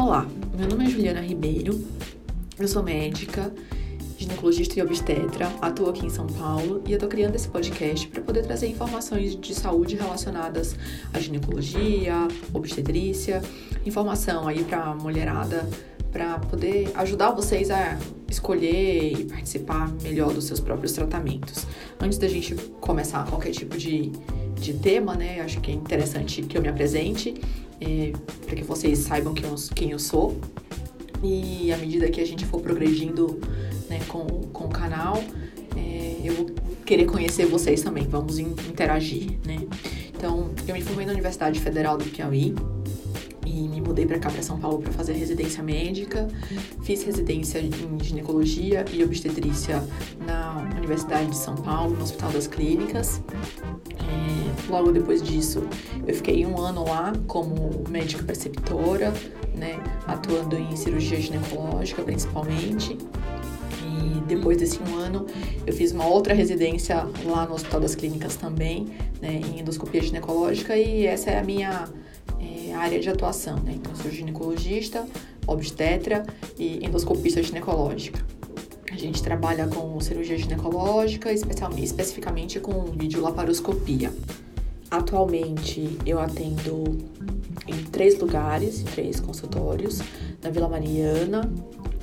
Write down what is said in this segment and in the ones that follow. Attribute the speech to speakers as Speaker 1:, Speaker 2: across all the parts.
Speaker 1: Olá, meu nome é Juliana Ribeiro, eu sou médica, ginecologista e obstetra, atuo aqui em São Paulo e eu tô criando esse podcast para poder trazer informações de saúde relacionadas à ginecologia, obstetrícia, informação aí para mulherada para poder ajudar vocês a escolher e participar melhor dos seus próprios tratamentos. Antes da gente começar qualquer tipo de, de tema, né, acho que é interessante que eu me apresente é, para que vocês saibam quem eu, quem eu sou. E à medida que a gente for progredindo né, com, com o canal, é, eu vou querer conhecer vocês também, vamos interagir, né? Então, eu me formei na Universidade Federal do Piauí, e me mudei para cá, para São Paulo, para fazer residência médica. Fiz residência em ginecologia e obstetrícia na Universidade de São Paulo, no Hospital das Clínicas. É, logo depois disso, eu fiquei um ano lá como médica preceptora, né, atuando em cirurgia ginecológica principalmente. E depois desse um ano, eu fiz uma outra residência lá no Hospital das Clínicas também, né, em endoscopia ginecológica, e essa é a minha é, área de atuação, né? Então, sou ginecologista, obstetra e endoscopista ginecológica. A gente trabalha com cirurgia ginecológica, especificamente com videolaparoscopia. Atualmente eu atendo em três lugares, em três consultórios, na Vila Mariana,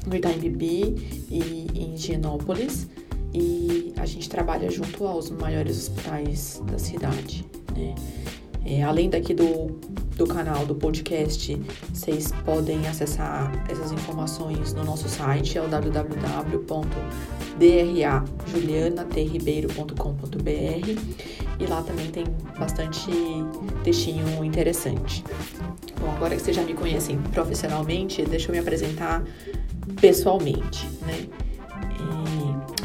Speaker 1: no Itaim Bibi e em Higienópolis. E a gente trabalha junto aos maiores hospitais da cidade, né? É, além daqui do do canal, do podcast, vocês podem acessar essas informações no nosso site, é o www.drajulianatribeiro.com.br e lá também tem bastante textinho interessante. Bom, agora que vocês já me conhecem profissionalmente, deixa eu me apresentar pessoalmente, né?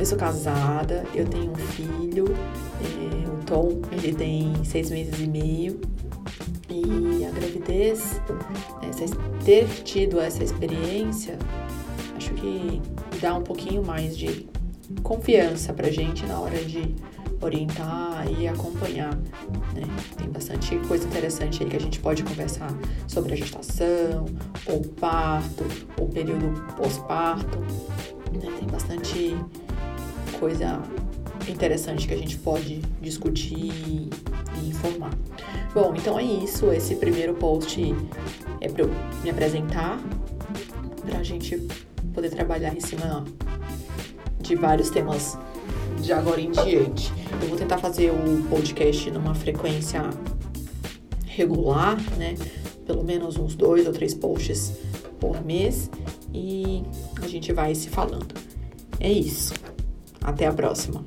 Speaker 1: Eu sou casada, eu tenho um filho, é, o Tom, ele tem seis meses e meio, e a gravidez, essa, ter tido essa experiência, acho que dá um pouquinho mais de confiança pra gente na hora de orientar e acompanhar. Né? Tem bastante coisa interessante aí que a gente pode conversar sobre a gestação, ou parto, ou período pós-parto. Né? Tem bastante coisa interessante que a gente pode discutir e informar. Bom, então é isso. Esse primeiro post é para eu me apresentar, para a gente poder trabalhar em cima de vários temas de agora em diante. Eu vou tentar fazer o podcast numa frequência regular, né? Pelo menos uns dois ou três posts por mês e a gente vai se falando. É isso. Até a próxima.